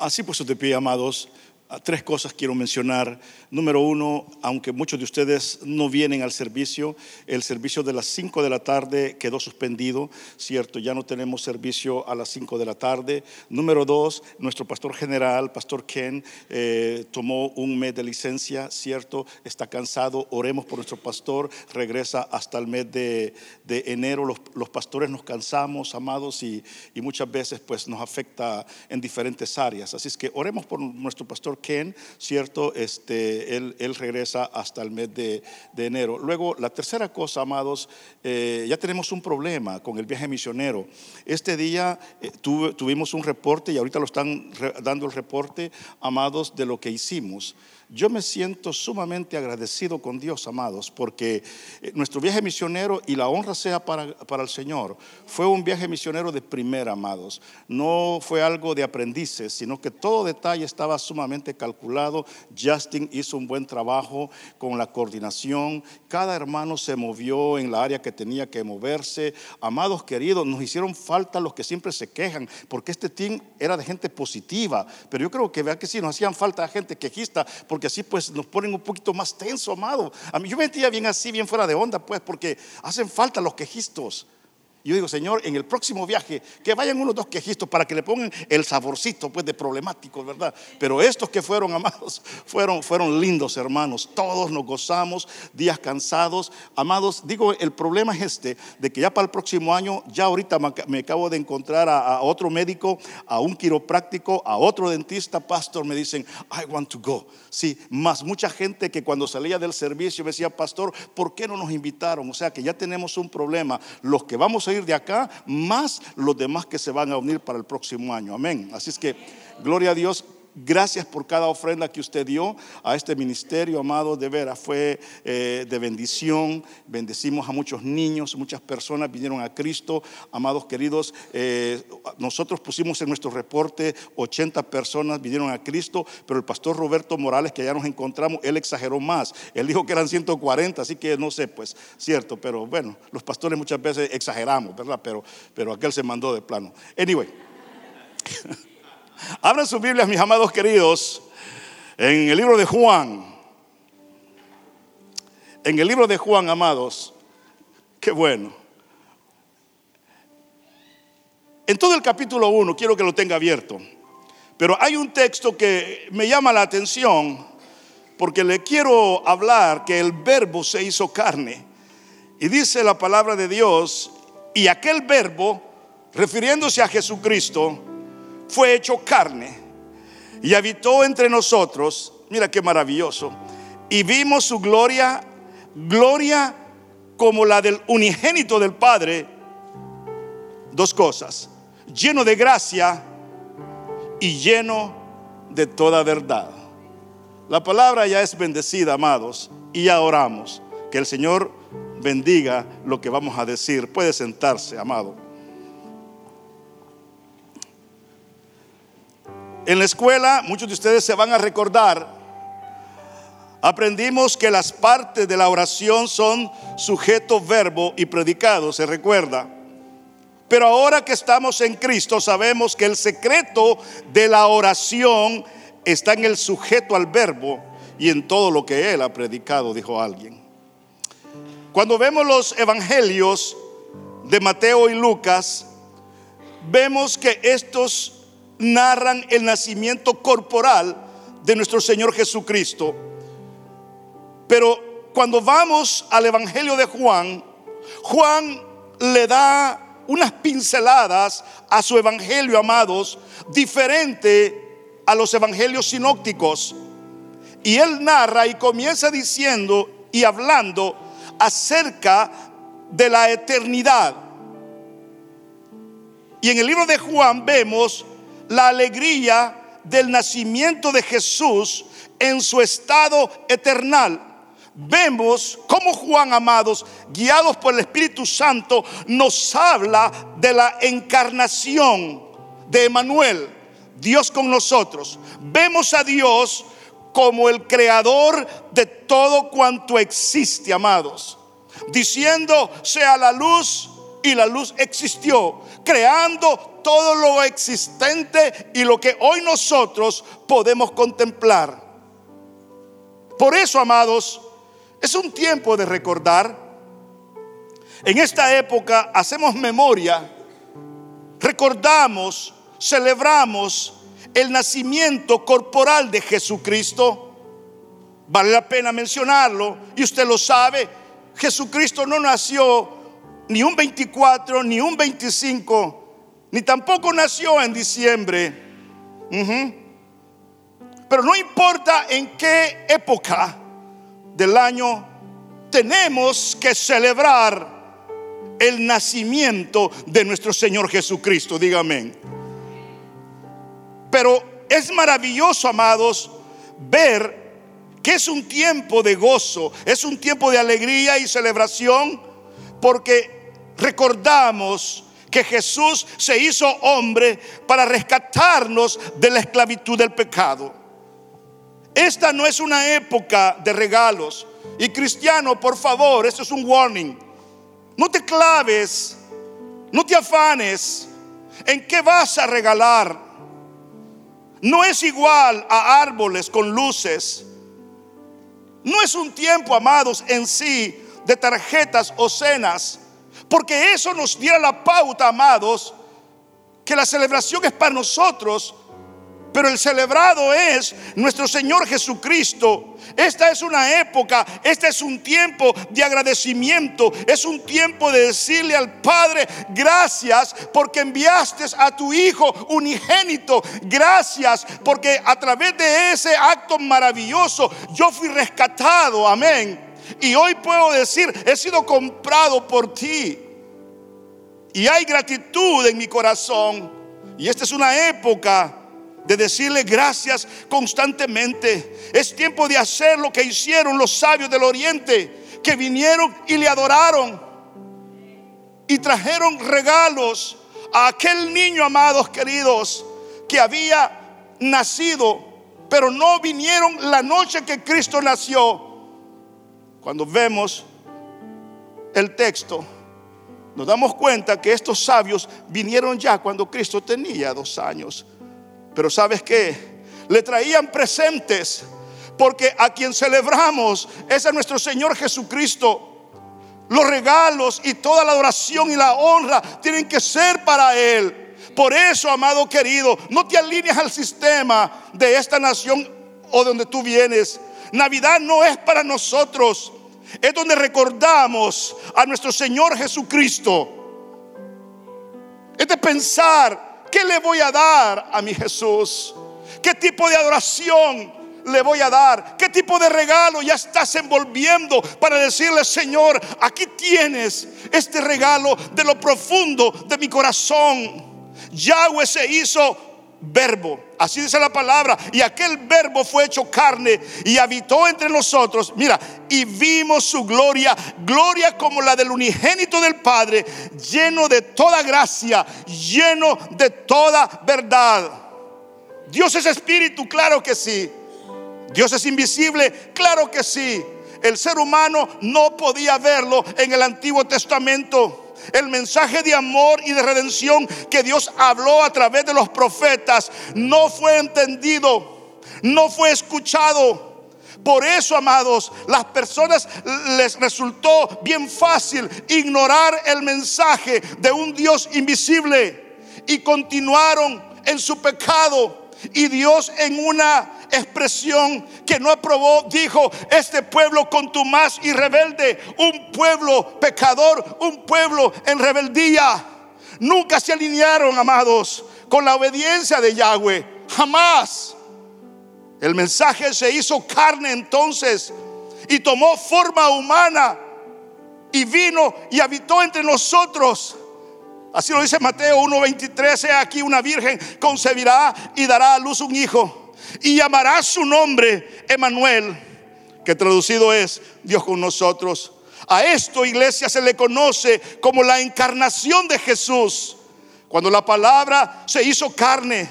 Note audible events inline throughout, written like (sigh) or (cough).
Así pues, de pie, amados, tres cosas quiero mencionar. Número uno, aunque muchos de ustedes no vienen al servicio, el servicio de las 5 de la tarde quedó suspendido, ¿cierto? Ya no tenemos servicio a las 5 de la tarde. Número dos, nuestro pastor general, Pastor Ken, eh, tomó un mes de licencia, ¿cierto? Está cansado, oremos por nuestro pastor, regresa hasta el mes de, enero. Los, pastores nos cansamos, amados, y, y muchas veces pues nos afecta en diferentes áreas. Así es que oremos por nuestro pastor Ken, ¿cierto? Este, él, regresa hasta el mes de, enero. Luego, la tercera cosa, amados, eh, ya tenemos un problema con el viaje misionero. Este día eh, tuvimos un reporte y ahorita lo están dando el reporte, amados, de lo que hicimos. Yo me siento sumamente agradecido con Dios, amados, porque eh, nuestro viaje misionero, y la honra sea para, para, el Señor, fue un viaje misionero de primera, amados. No fue algo de aprendices, sino que todo detalle estaba sumamente calculado. Justin hizo un buen trabajo con la coordinación. Cada hermano se movió en la área que tenía que moverse. Amados queridos, nos hicieron falta los que siempre se quejan, porque este team era de gente positiva. Pero yo creo que vea que sí, nos hacían falta gente quejista, porque así pues nos ponen un poquito más tenso, amado. A mí yo me sentía bien así, bien fuera de onda, pues, porque hacen falta los quejistos. Yo digo, Señor, en el próximo viaje, que vayan unos dos quejitos para que le pongan el saborcito, pues, de problemático, ¿verdad? Pero estos que fueron (laughs) amados, fueron, fueron lindos, hermanos. Todos nos gozamos, días cansados. Amados, digo, el problema es este, de que ya para el próximo año, ya ahorita me acabo de encontrar a, otro médico, a un quiropráctico, a otro dentista, pastor, me dicen, I want to go. Sí, más mucha gente que cuando salía del servicio me decía, pastor, ¿por qué no nos invitaron? O sea que ya tenemos un problema. Los que vamos a ir de acá, más los demás que se van a unir para el próximo año. Amén. Así es que, gloria a Dios. Gracias por cada ofrenda que usted dio a este ministerio, amado, de veras, fue eh, de bendición. Bendecimos a muchos niños, muchas personas vinieron a Cristo. Amados queridos, eh, nosotros pusimos en nuestro reporte 80 personas vinieron a Cristo, pero el pastor Roberto Morales, que ya nos encontramos, él exageró más. Él dijo que eran 140, así que no sé, pues, cierto, pero bueno, los pastores muchas veces exageramos, ¿verdad? Pero, pero aquel se mandó de plano. Anyway. (laughs) Abran sus Biblias, mis amados queridos, en el libro de Juan. En el libro de Juan, amados. Qué bueno. En todo el capítulo 1, quiero que lo tenga abierto. Pero hay un texto que me llama la atención porque le quiero hablar que el verbo se hizo carne. Y dice la palabra de Dios, y aquel verbo, refiriéndose a Jesucristo, fue hecho carne y habitó entre nosotros. Mira qué maravilloso. Y vimos su gloria, gloria como la del unigénito del Padre. Dos cosas, lleno de gracia y lleno de toda verdad. La palabra ya es bendecida, amados, y ya oramos. Que el Señor bendiga lo que vamos a decir. Puede sentarse, amado. En la escuela, muchos de ustedes se van a recordar, aprendimos que las partes de la oración son sujeto, verbo y predicado, se recuerda. Pero ahora que estamos en Cristo, sabemos que el secreto de la oración está en el sujeto al verbo y en todo lo que Él ha predicado, dijo alguien. Cuando vemos los evangelios de Mateo y Lucas, vemos que estos narran el nacimiento corporal de nuestro Señor Jesucristo. Pero cuando vamos al Evangelio de Juan, Juan le da unas pinceladas a su Evangelio, amados, diferente a los Evangelios sinópticos. Y él narra y comienza diciendo y hablando acerca de la eternidad. Y en el libro de Juan vemos la alegría del nacimiento de Jesús en su estado eternal. Vemos cómo Juan, amados, guiados por el Espíritu Santo, nos habla de la encarnación de Emanuel, Dios con nosotros. Vemos a Dios como el creador de todo cuanto existe, amados. Diciendo, sea la luz y la luz existió, creando todo lo existente y lo que hoy nosotros podemos contemplar. Por eso, amados, es un tiempo de recordar. En esta época hacemos memoria, recordamos, celebramos el nacimiento corporal de Jesucristo. Vale la pena mencionarlo y usted lo sabe, Jesucristo no nació ni un 24, ni un 25, ni tampoco nació en diciembre. Pero no importa en qué época del año tenemos que celebrar el nacimiento de nuestro Señor Jesucristo. Dígame. Pero es maravilloso, amados, ver que es un tiempo de gozo, es un tiempo de alegría y celebración, porque recordamos que Jesús se hizo hombre para rescatarnos de la esclavitud del pecado. Esta no es una época de regalos. Y cristiano, por favor, esto es un warning. No te claves, no te afanes en qué vas a regalar. No es igual a árboles con luces. No es un tiempo, amados, en sí de tarjetas o cenas, porque eso nos diera la pauta, amados, que la celebración es para nosotros, pero el celebrado es nuestro Señor Jesucristo. Esta es una época, este es un tiempo de agradecimiento, es un tiempo de decirle al Padre, gracias porque enviaste a tu Hijo unigénito, gracias porque a través de ese acto maravilloso yo fui rescatado, amén. Y hoy puedo decir, he sido comprado por ti. Y hay gratitud en mi corazón. Y esta es una época de decirle gracias constantemente. Es tiempo de hacer lo que hicieron los sabios del oriente, que vinieron y le adoraron y trajeron regalos a aquel niño, amados queridos, que había nacido, pero no vinieron la noche que Cristo nació. Cuando vemos el texto, nos damos cuenta que estos sabios vinieron ya cuando Cristo tenía dos años. Pero ¿sabes qué? Le traían presentes porque a quien celebramos es a nuestro Señor Jesucristo. Los regalos y toda la adoración y la honra tienen que ser para Él. Por eso, amado querido, no te alinees al sistema de esta nación o donde tú vienes. Navidad no es para nosotros. Es donde recordamos a nuestro Señor Jesucristo. Es de pensar ¿Qué le voy a dar a mi Jesús? ¿Qué tipo de adoración le voy a dar? ¿Qué tipo de regalo ya estás envolviendo para decirle, Señor, aquí tienes este regalo de lo profundo de mi corazón? Yahweh se hizo verbo. Así dice la palabra. Y aquel verbo fue hecho carne y habitó entre nosotros. Mira, y vimos su gloria, gloria como la del unigénito del Padre, lleno de toda gracia, lleno de toda verdad. Dios es espíritu, claro que sí. Dios es invisible, claro que sí. El ser humano no podía verlo en el Antiguo Testamento el mensaje de amor y de redención que Dios habló a través de los profetas no fue entendido, no fue escuchado. Por eso, amados, las personas les resultó bien fácil ignorar el mensaje de un Dios invisible y continuaron en su pecado. Y Dios en una expresión que no aprobó, dijo, este pueblo contumaz y rebelde, un pueblo pecador, un pueblo en rebeldía. Nunca se alinearon, amados, con la obediencia de Yahweh. Jamás. El mensaje se hizo carne entonces y tomó forma humana y vino y habitó entre nosotros. Así lo dice Mateo 1:23, aquí una virgen concebirá y dará a luz un hijo y llamará su nombre Emanuel, que traducido es Dios con nosotros. A esto, iglesia, se le conoce como la encarnación de Jesús. Cuando la palabra se hizo carne,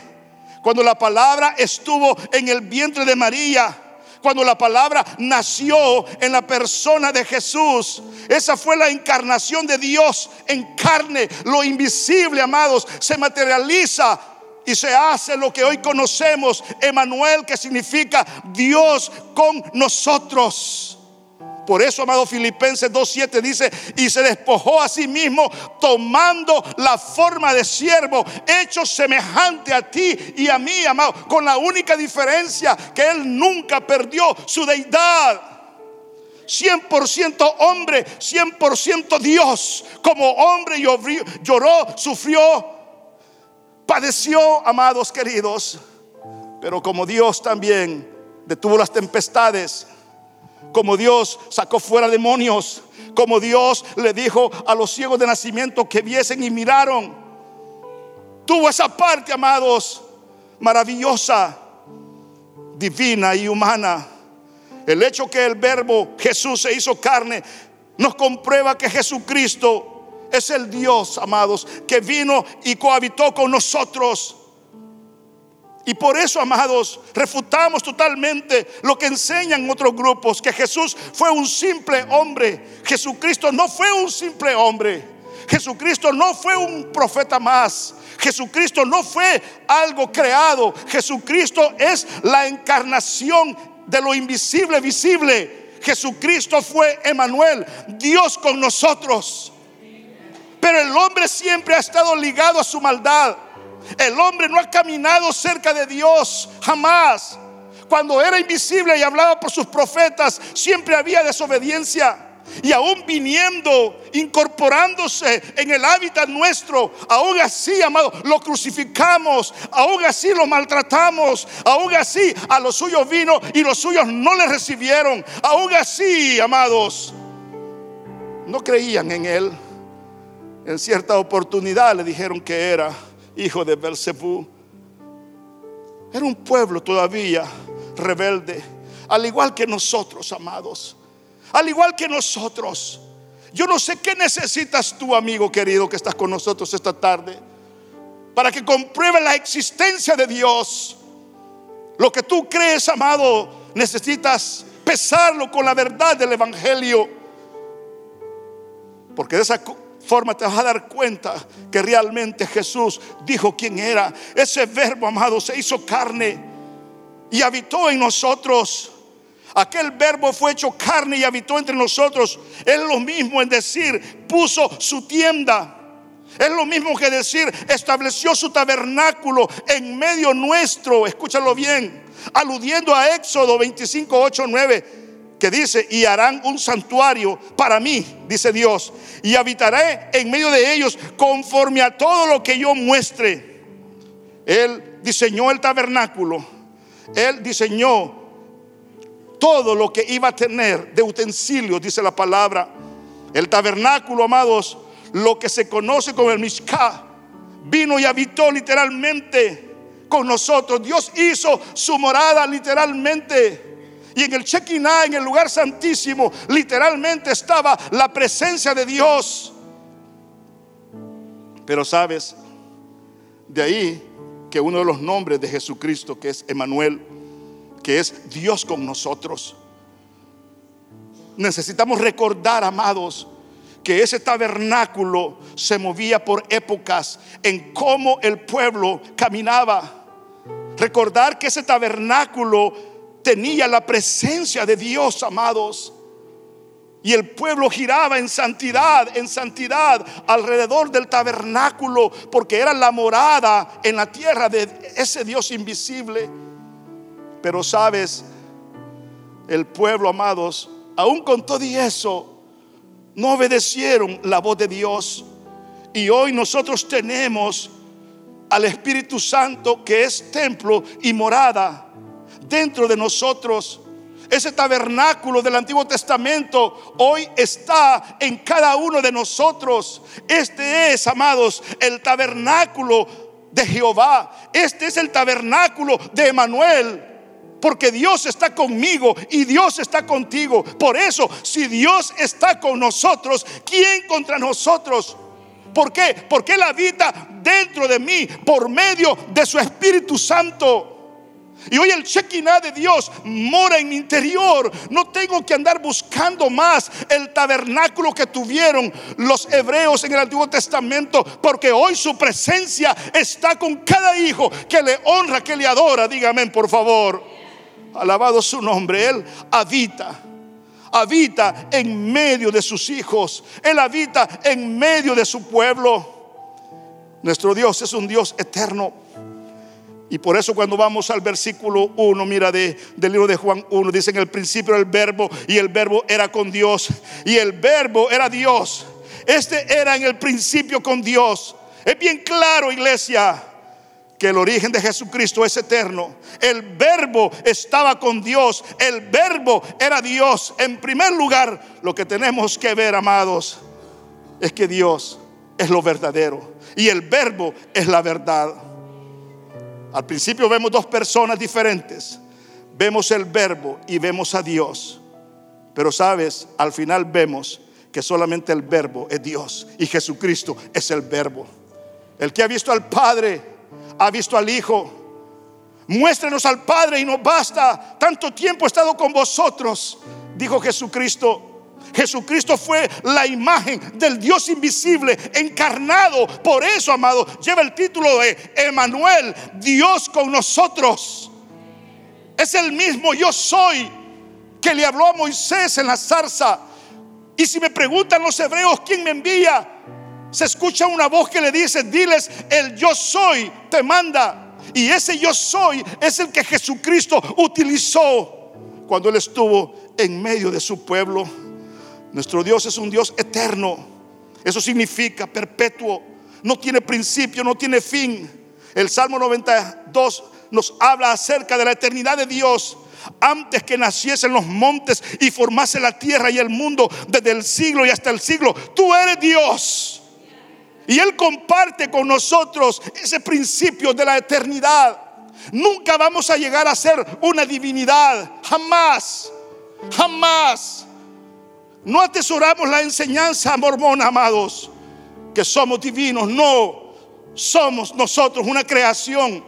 cuando la palabra estuvo en el vientre de María, cuando la palabra nació en la persona de Jesús. Esa fue la encarnación de Dios en carne. Lo invisible, amados, se materializa y se hace lo que hoy conocemos, Emanuel, que significa Dios con nosotros. Por eso, amado Filipenses 2.7 dice, y se despojó a sí mismo tomando la forma de siervo, hecho semejante a ti y a mí, amado, con la única diferencia que él nunca perdió su deidad. 100% hombre, 100% Dios. Como hombre lloró, sufrió, padeció, amados queridos. Pero como Dios también detuvo las tempestades como Dios sacó fuera demonios, como Dios le dijo a los ciegos de nacimiento que viesen y miraron. Tuvo esa parte, amados, maravillosa, divina y humana. El hecho que el verbo Jesús se hizo carne nos comprueba que Jesucristo es el Dios, amados, que vino y cohabitó con nosotros y por eso, amados, refutamos totalmente lo que enseñan otros grupos, que Jesús fue un simple hombre. Jesucristo no fue un simple hombre. Jesucristo no fue un profeta más. Jesucristo no fue algo creado. Jesucristo es la encarnación de lo invisible visible. Jesucristo fue Emanuel, Dios con nosotros. Pero el hombre siempre ha estado ligado a su maldad. El hombre no ha caminado cerca de Dios jamás. Cuando era invisible y hablaba por sus profetas, siempre había desobediencia. Y aún viniendo, incorporándose en el hábitat nuestro, aún así, amado, lo crucificamos, aún así lo maltratamos, aún así a los suyos vino y los suyos no le recibieron, aún así, amados, no creían en él. En cierta oportunidad le dijeron que era hijo de Belzebú. Era un pueblo todavía rebelde, al igual que nosotros, amados. Al igual que nosotros. Yo no sé qué necesitas tú, amigo querido, que estás con nosotros esta tarde, para que compruebe la existencia de Dios. Lo que tú crees, amado, necesitas pesarlo con la verdad del Evangelio. Porque de esa forma te vas a dar cuenta que realmente Jesús dijo quién era. Ese verbo, amado, se hizo carne y habitó en nosotros. Aquel verbo fue hecho carne y habitó entre nosotros. Es lo mismo en decir, puso su tienda. Es lo mismo que decir, estableció su tabernáculo en medio nuestro. Escúchalo bien. Aludiendo a Éxodo 25, 8, 9 que dice, y harán un santuario para mí, dice Dios, y habitaré en medio de ellos conforme a todo lo que yo muestre. Él diseñó el tabernáculo, él diseñó todo lo que iba a tener de utensilios, dice la palabra. El tabernáculo, amados, lo que se conoce como el Mishká, vino y habitó literalmente con nosotros. Dios hizo su morada literalmente y en el Shekinah, en el lugar santísimo, literalmente estaba la presencia de Dios. Pero sabes, de ahí que uno de los nombres de Jesucristo, que es Emanuel, que es Dios con nosotros. Necesitamos recordar, amados, que ese tabernáculo se movía por épocas en cómo el pueblo caminaba. Recordar que ese tabernáculo tenía la presencia de Dios, amados. Y el pueblo giraba en santidad, en santidad alrededor del tabernáculo, porque era la morada en la tierra de ese Dios invisible. Pero sabes, el pueblo, amados, aún con todo y eso, no obedecieron la voz de Dios. Y hoy nosotros tenemos al Espíritu Santo que es templo y morada dentro de nosotros. Ese tabernáculo del Antiguo Testamento hoy está en cada uno de nosotros. Este es, amados, el tabernáculo de Jehová. Este es el tabernáculo de Emanuel. Porque Dios está conmigo y Dios está contigo. Por eso, si Dios está con nosotros, ¿quién contra nosotros? ¿Por qué? Porque Él habita dentro de mí por medio de su Espíritu Santo. Y hoy el Shekinah de Dios mora en mi interior. No tengo que andar buscando más el tabernáculo que tuvieron los hebreos en el Antiguo Testamento, porque hoy su presencia está con cada hijo que le honra, que le adora. Dígame, por favor. Alabado su nombre. Él habita habita en medio de sus hijos. Él habita en medio de su pueblo. Nuestro Dios es un Dios eterno. Y por eso cuando vamos al versículo 1, mira de, del libro de Juan 1, dice en el principio el verbo y el verbo era con Dios y el verbo era Dios. Este era en el principio con Dios. Es bien claro, iglesia, que el origen de Jesucristo es eterno. El verbo estaba con Dios. El verbo era Dios. En primer lugar, lo que tenemos que ver, amados, es que Dios es lo verdadero. Y el verbo es la verdad. Al principio vemos dos personas diferentes. Vemos el verbo y vemos a Dios. Pero sabes, al final vemos que solamente el verbo es Dios y Jesucristo es el verbo. El que ha visto al Padre, ha visto al Hijo. Muéstrenos al Padre y nos basta. Tanto tiempo he estado con vosotros, dijo Jesucristo. Jesucristo fue la imagen del Dios invisible encarnado. Por eso, amado, lleva el título de Emanuel, Dios con nosotros. Es el mismo yo soy que le habló a Moisés en la zarza. Y si me preguntan los hebreos quién me envía, se escucha una voz que le dice, diles, el yo soy te manda. Y ese yo soy es el que Jesucristo utilizó cuando él estuvo en medio de su pueblo. Nuestro Dios es un Dios eterno. Eso significa perpetuo. No tiene principio, no tiene fin. El Salmo 92 nos habla acerca de la eternidad de Dios. Antes que naciesen los montes y formase la tierra y el mundo desde el siglo y hasta el siglo, tú eres Dios. Y Él comparte con nosotros ese principio de la eternidad. Nunca vamos a llegar a ser una divinidad. Jamás. Jamás. No atesoramos la enseñanza mormona, amados, que somos divinos. No, somos nosotros una creación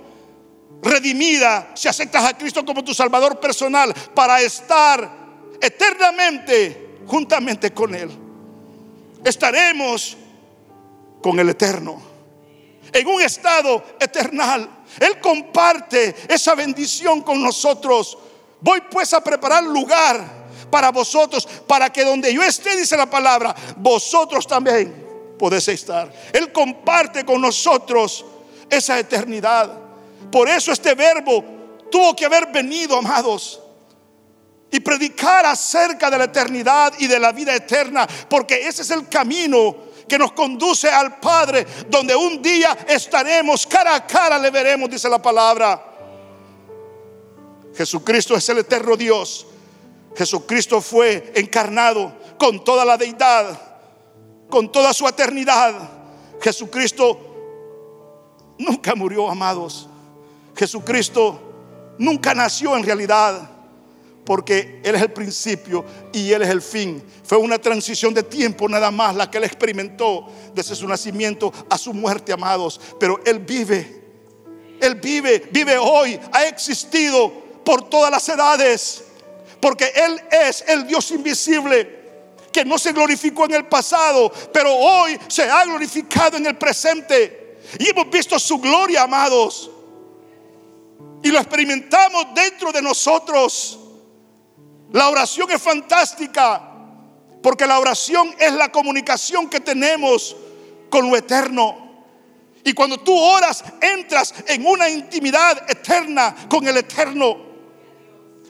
redimida si aceptas a Cristo como tu Salvador personal para estar eternamente juntamente con Él. Estaremos con el Eterno en un estado eternal. Él comparte esa bendición con nosotros. Voy pues a preparar lugar para vosotros, para que donde yo esté, dice la palabra, vosotros también podéis estar. Él comparte con nosotros esa eternidad. Por eso este verbo tuvo que haber venido, amados, y predicar acerca de la eternidad y de la vida eterna, porque ese es el camino que nos conduce al Padre, donde un día estaremos cara a cara, le veremos, dice la palabra. Jesucristo es el eterno Dios Jesucristo fue encarnado con toda la deidad, con toda su eternidad. Jesucristo nunca murió, amados. Jesucristo nunca nació en realidad, porque Él es el principio y Él es el fin. Fue una transición de tiempo nada más la que Él experimentó desde su nacimiento a su muerte, amados. Pero Él vive, Él vive, vive hoy, ha existido por todas las edades porque Él es el Dios invisible que no se glorificó en el pasado, pero hoy se ha glorificado en el presente. Y hemos visto su gloria, amados. Y lo experimentamos dentro de nosotros. La oración es fantástica, porque la oración es la comunicación que tenemos con lo eterno. Y cuando tú oras, entras en una intimidad eterna con el eterno.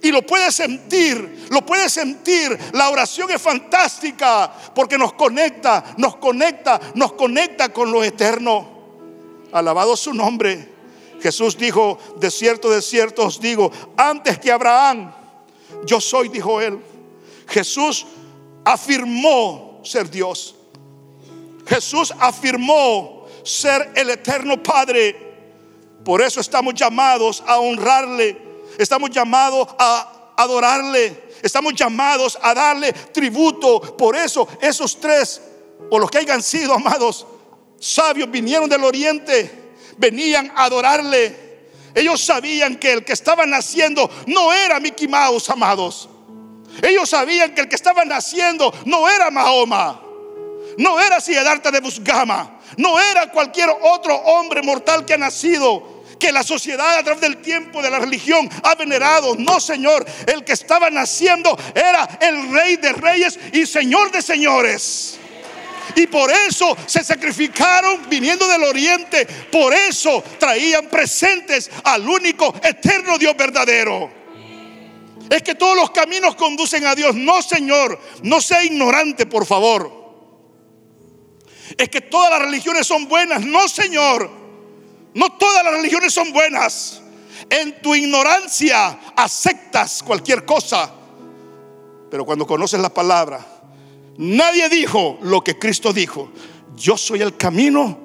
Y lo puedes sentir, lo puedes sentir. La oración es fantástica porque nos conecta, nos conecta, nos conecta con lo eterno. Alabado su nombre. Jesús dijo, de cierto, de cierto os digo, antes que Abraham, yo soy, dijo él. Jesús afirmó ser Dios. Jesús afirmó ser el eterno Padre. Por eso estamos llamados a honrarle Estamos llamados a adorarle. Estamos llamados a darle tributo. Por eso esos tres, o los que hayan sido amados, sabios, vinieron del oriente, venían a adorarle. Ellos sabían que el que estaba naciendo no era Mickey Mouse, amados. Ellos sabían que el que estaba naciendo no era Mahoma, no era Siddhartha de Busgama, no era cualquier otro hombre mortal que ha nacido que la sociedad a través del tiempo de la religión ha venerado. No, Señor, el que estaba naciendo era el rey de reyes y señor de señores. Y por eso se sacrificaron viniendo del oriente. Por eso traían presentes al único eterno Dios verdadero. Es que todos los caminos conducen a Dios. No, Señor, no sea ignorante, por favor. Es que todas las religiones son buenas. No, Señor. No todas las religiones son buenas. En tu ignorancia aceptas cualquier cosa. Pero cuando conoces la palabra, Nadie dijo lo que Cristo dijo. Yo soy el camino,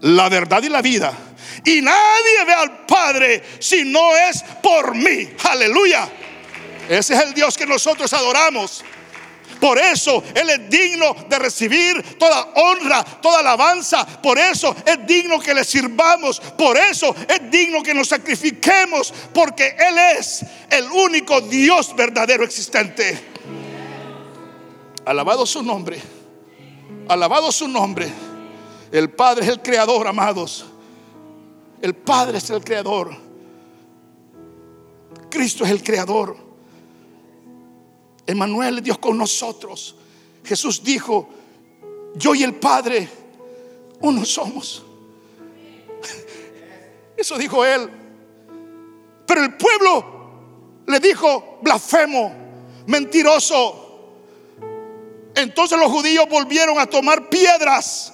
la verdad y la vida. Y nadie ve al Padre si no es por mí. Aleluya. Ese es el Dios que nosotros adoramos. Por eso Él es digno de recibir toda honra, toda alabanza. Por eso es digno que le sirvamos. Por eso es digno que nos sacrifiquemos. Porque Él es el único Dios verdadero existente. Alabado su nombre. Alabado su nombre. El Padre es el creador, amados. El Padre es el creador. Cristo es el creador. Emmanuel Dios con nosotros. Jesús dijo, yo y el Padre uno somos. Eso dijo él. Pero el pueblo le dijo, blasfemo, mentiroso. Entonces los judíos volvieron a tomar piedras.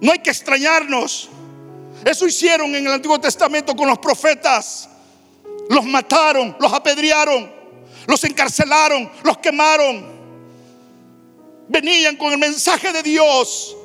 No hay que extrañarnos. Eso hicieron en el Antiguo Testamento con los profetas. Los mataron, los apedrearon, los encarcelaron, los quemaron. Venían con el mensaje de Dios.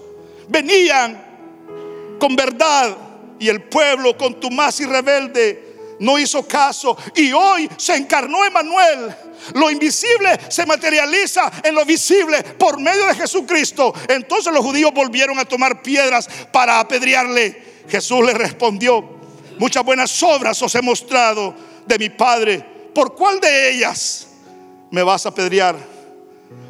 Venían con verdad. Y el pueblo contumaz y rebelde no hizo caso. Y hoy se encarnó Emanuel lo invisible se materializa en lo visible por medio de Jesucristo. Entonces los judíos volvieron a tomar piedras para apedrearle. Jesús le respondió, muchas buenas obras os he mostrado de mi Padre. ¿Por cuál de ellas me vas a apedrear?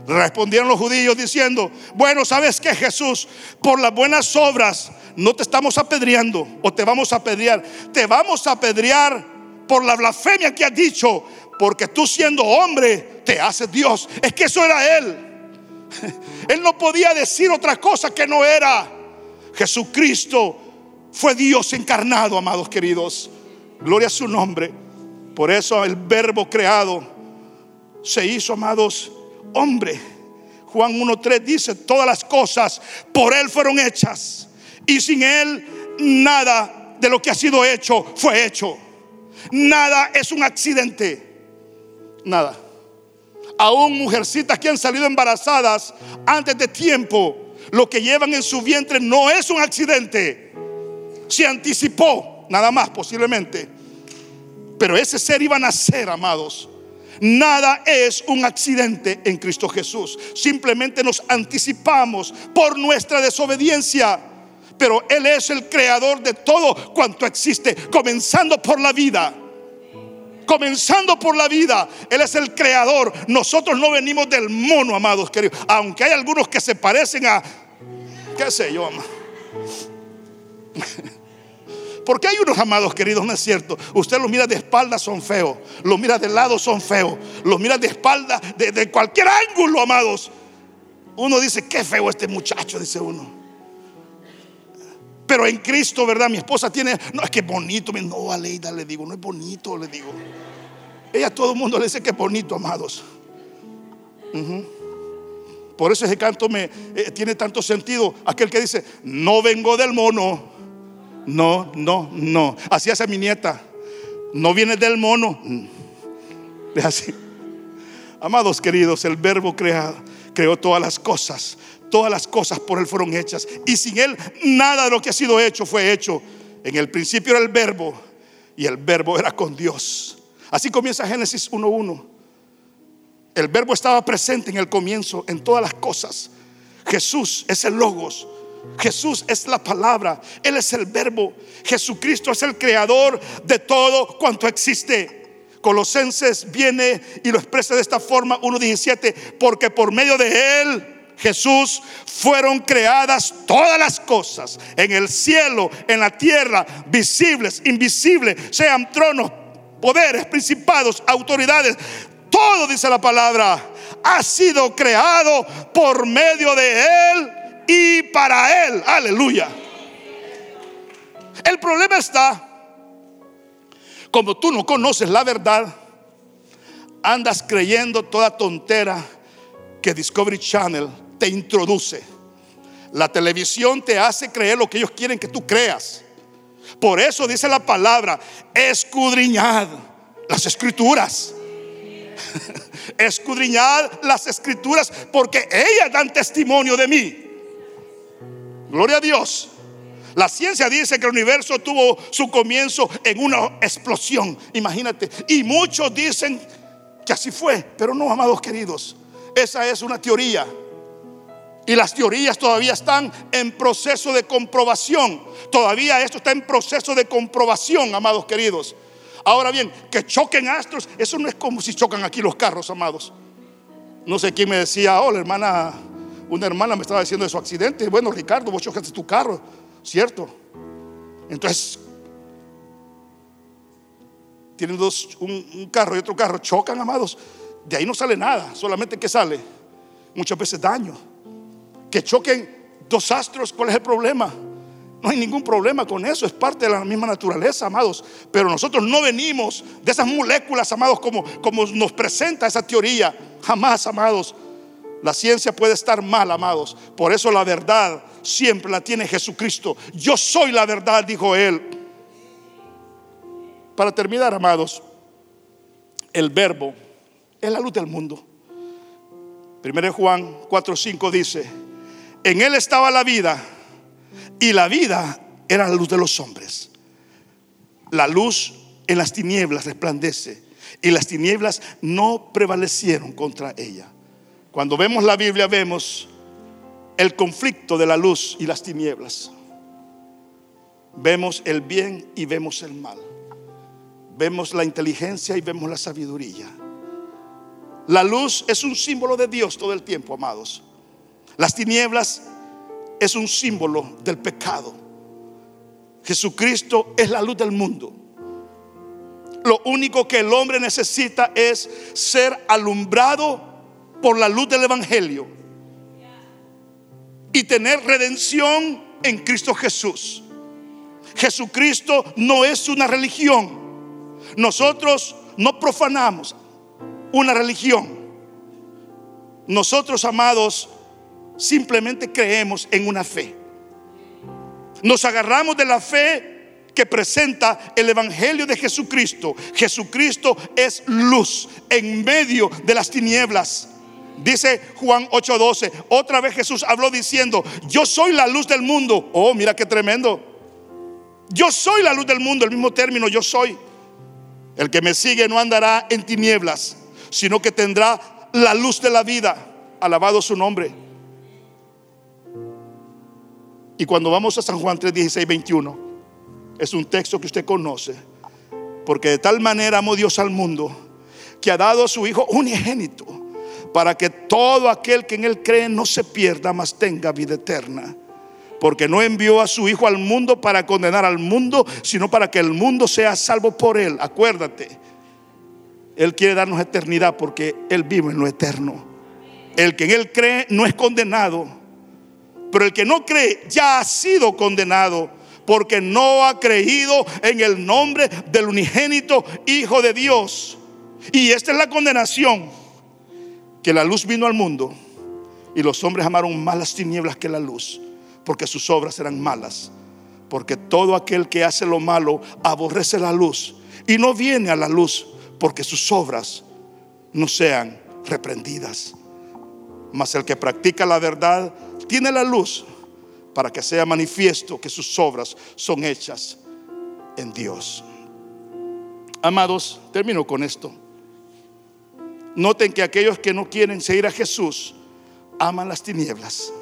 Respondieron los judíos diciendo, bueno, ¿sabes que Jesús? Por las buenas obras no te estamos apedreando o te vamos a apedrear. Te vamos a apedrear por la blasfemia que has dicho porque tú siendo hombre te haces Dios. Es que eso era Él. (laughs) Él no podía decir otra cosa que no era. Jesucristo fue Dios encarnado, amados queridos. Gloria a su nombre. Por eso el verbo creado se hizo, amados, hombre. Juan 1.3 dice, todas las cosas por Él fueron hechas. Y sin Él nada de lo que ha sido hecho fue hecho. Nada es un accidente nada. Aún mujercitas que han salido embarazadas antes de tiempo, lo que llevan en su vientre no es un accidente. Se anticipó, nada más posiblemente. Pero ese ser iba a nacer, amados. Nada es un accidente en Cristo Jesús. Simplemente nos anticipamos por nuestra desobediencia. Pero Él es el creador de todo cuanto existe, comenzando por la vida comenzando por la vida. Él es el creador. Nosotros no venimos del mono, amados queridos. Aunque hay algunos que se parecen a, qué sé yo, amado. Porque hay unos amados queridos, no es cierto. Usted los mira de espalda, son feos. Los mira de lado, son feos. Los mira de espalda, de, cualquier ángulo, amados. Uno dice, qué feo este muchacho, dice uno. Pero en Cristo, ¿verdad? Mi esposa tiene, no, es que bonito. No, Aleida le digo, no es bonito, le digo. Ella todo el mundo le dice que es bonito, amados. Por eso ese canto me eh, tiene tanto sentido. Aquel que dice, no vengo del mono. No, no, no. Así hace mi nieta. No viene del mono. Es (laughs) así. Amados queridos, el verbo crea, creó todas las cosas Todas las cosas por Él fueron hechas. Y sin Él nada de lo que ha sido hecho fue hecho. En el principio era el verbo y el verbo era con Dios. Así comienza Génesis 1.1. El verbo estaba presente en el comienzo, en todas las cosas. Jesús es el logos. Jesús es la palabra, Él es el verbo. Jesucristo es el creador de todo cuanto existe. Colosenses viene y lo expresa de esta forma 1.17, porque por medio de Él, Jesús, fueron creadas todas las cosas en el cielo, en la tierra, visibles, invisibles, sean tronos, poderes, principados, autoridades. Todo, dice la palabra, ha sido creado por medio de Él y para Él. Aleluya. El problema está, como tú no conoces la verdad, andas creyendo toda tontera que Discovery Channel te introduce. La televisión te hace creer lo que ellos quieren que tú creas. Por eso dice la palabra, escudriñad las escrituras. (laughs) escudriñad las escrituras porque ellas dan testimonio de mí. Gloria a Dios. La ciencia dice que el universo tuvo su comienzo en una explosión, imagínate. Y muchos dicen que así fue, pero no, amados queridos. Esa es una teoría. Y las teorías todavía están en proceso de comprobación. Todavía esto está en proceso de comprobación, amados queridos. Ahora bien, que choquen astros, eso no es como si chocan aquí los carros, amados. No sé quién me decía, oh, la hermana una hermana me estaba diciendo de su accidente. Bueno, Ricardo, vos chocaste tu carro, ¿cierto? Entonces, tienen dos, un, carro y otro carro, chocan, amados. De ahí no sale nada, solamente que sale muchas veces daño. Que choquen dos astros, ¿cuál es el problema? No hay ningún problema con eso, es parte de la misma naturaleza, amados. Pero nosotros no venimos de esas moléculas, amados, como, como nos presenta esa teoría. Jamás, amados. La ciencia puede estar mal, amados. Por eso la verdad siempre la tiene Jesucristo. Yo soy la verdad, dijo él. Para terminar, amados, el verbo es la luz del mundo. Primero Juan 4:5 dice, en él estaba la vida y la vida era la luz de los hombres. La luz en las tinieblas resplandece y las tinieblas no prevalecieron contra ella. Cuando vemos la Biblia vemos el conflicto de la luz y las tinieblas. Vemos el bien y vemos el mal. Vemos la inteligencia y vemos la sabiduría. La luz es un símbolo de Dios todo el tiempo, amados. Las tinieblas es un símbolo del pecado. Jesucristo es la luz del mundo. Lo único que el hombre necesita es ser alumbrado por la luz del Evangelio y tener redención en Cristo Jesús. Jesucristo no es una religión. Nosotros no profanamos una religión. Nosotros, amados, simplemente creemos en una fe. Nos agarramos de la fe que presenta el Evangelio de Jesucristo. Jesucristo es luz en medio de las tinieblas. Dice Juan 8:12, otra vez Jesús habló diciendo, yo soy la luz del mundo. Oh, mira qué tremendo. Yo soy la luz del mundo, el mismo término, yo soy. El que me sigue no andará en tinieblas, sino que tendrá la luz de la vida. Alabado su nombre. Y cuando vamos a San Juan 3, 16, 21, es un texto que usted conoce. Porque de tal manera amó Dios al mundo que ha dado a su Hijo unigénito para que todo aquel que en Él cree no se pierda, mas tenga vida eterna. Porque no envió a su Hijo al mundo para condenar al mundo, sino para que el mundo sea salvo por Él. Acuérdate, Él quiere darnos eternidad porque Él vive en lo eterno. El que en Él cree no es condenado, pero el que no cree ya ha sido condenado porque no ha creído en el nombre del unigénito Hijo de Dios. Y esta es la condenación que la luz vino al mundo y los hombres amaron más las tinieblas que la luz, porque sus obras eran malas. Porque todo aquel que hace lo malo aborrece la luz y no viene a la luz porque sus obras no sean reprendidas. Mas el que practica la verdad tiene la luz para que sea manifiesto que sus obras son hechas en Dios. Amados, termino con esto. Noten que aquellos que no quieren seguir a Jesús aman las tinieblas.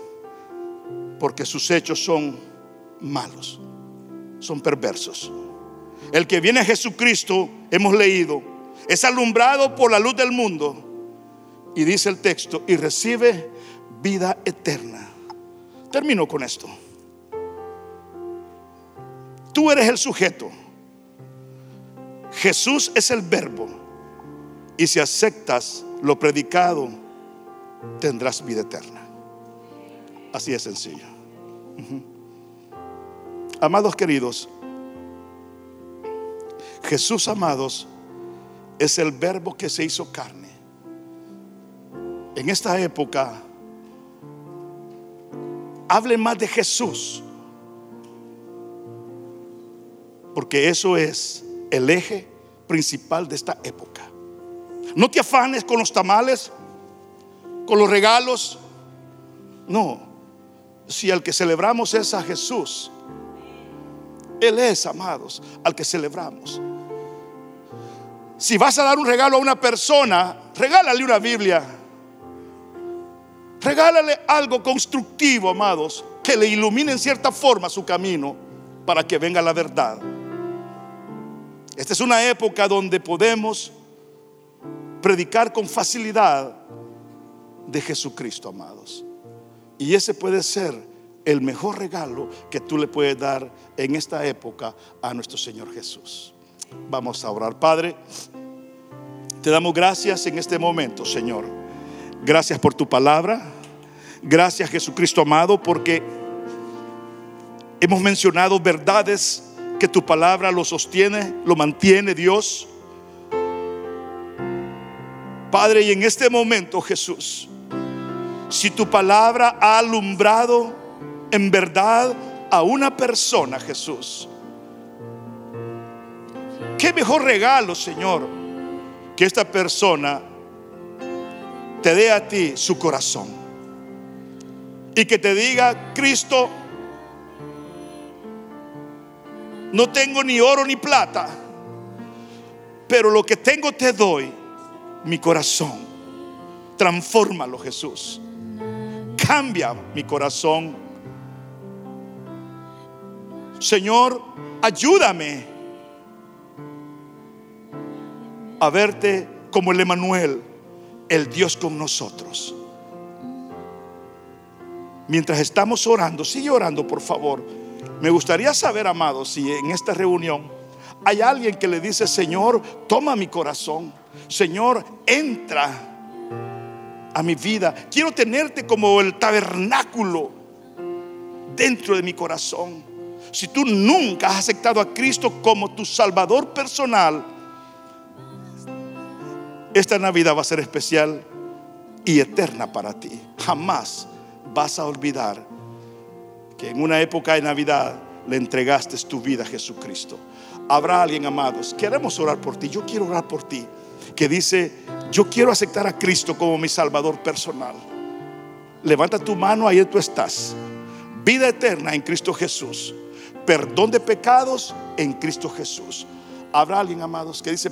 porque sus hechos son malos, son perversos. El que viene a Jesucristo, hemos leído, es alumbrado por la luz del mundo. Y dice el texto, y recibe vida eterna. Termino con esto. Tú eres el sujeto. Jesús es el verbo. Y si aceptas lo predicado, tendrás vida eterna. Así de sencillo. Amados queridos, Jesús, amados, es el verbo que se hizo carne. En esta época, hable más de Jesús, porque eso es el eje principal de esta época. No te afanes con los tamales, con los regalos. No, si al que celebramos es a Jesús, Él es, amados, al que celebramos. Si vas a dar un regalo a una persona, regálale una Biblia. Regálale algo constructivo, amados, que le ilumine en cierta forma su camino para que venga la verdad. Esta es una época donde podemos predicar con facilidad de Jesucristo, amados. Y ese puede ser el mejor regalo que tú le puedes dar en esta época a nuestro Señor Jesús. Vamos a orar, Padre. Te damos gracias en este momento, Señor. Gracias por tu palabra. Gracias, Jesucristo amado, porque hemos mencionado verdades que tu palabra lo sostiene, lo mantiene, Dios. Padre, y en este momento, Jesús, si tu palabra ha alumbrado en verdad a una persona, Jesús, qué mejor regalo, Señor, que esta persona te dé a ti su corazón y que te diga, Cristo, no tengo ni oro ni plata, pero lo que tengo te doy, mi corazón. Transfórmalo, Jesús. Cambia mi corazón. Señor, ayúdame a verte como el Emanuel, el Dios con nosotros. Mientras estamos orando, sigue orando, por favor. Me gustaría saber, amados, si en esta reunión hay alguien que le dice, Señor, toma mi corazón. Señor, entra a mi vida. Quiero tenerte como el tabernáculo dentro de mi corazón. Si tú nunca has aceptado a Cristo como tu Salvador personal, esta Navidad va a ser especial y eterna para ti. Jamás vas a olvidar que en una época de Navidad le entregaste tu vida a Jesucristo. Habrá alguien, amados, queremos orar por ti. Yo quiero orar por ti. Que dice, yo quiero aceptar a Cristo como mi Salvador personal. Levanta tu mano, ahí tú estás. Vida eterna en Cristo Jesús. Perdón de pecados en Cristo Jesús. Habrá alguien, amados, que dice...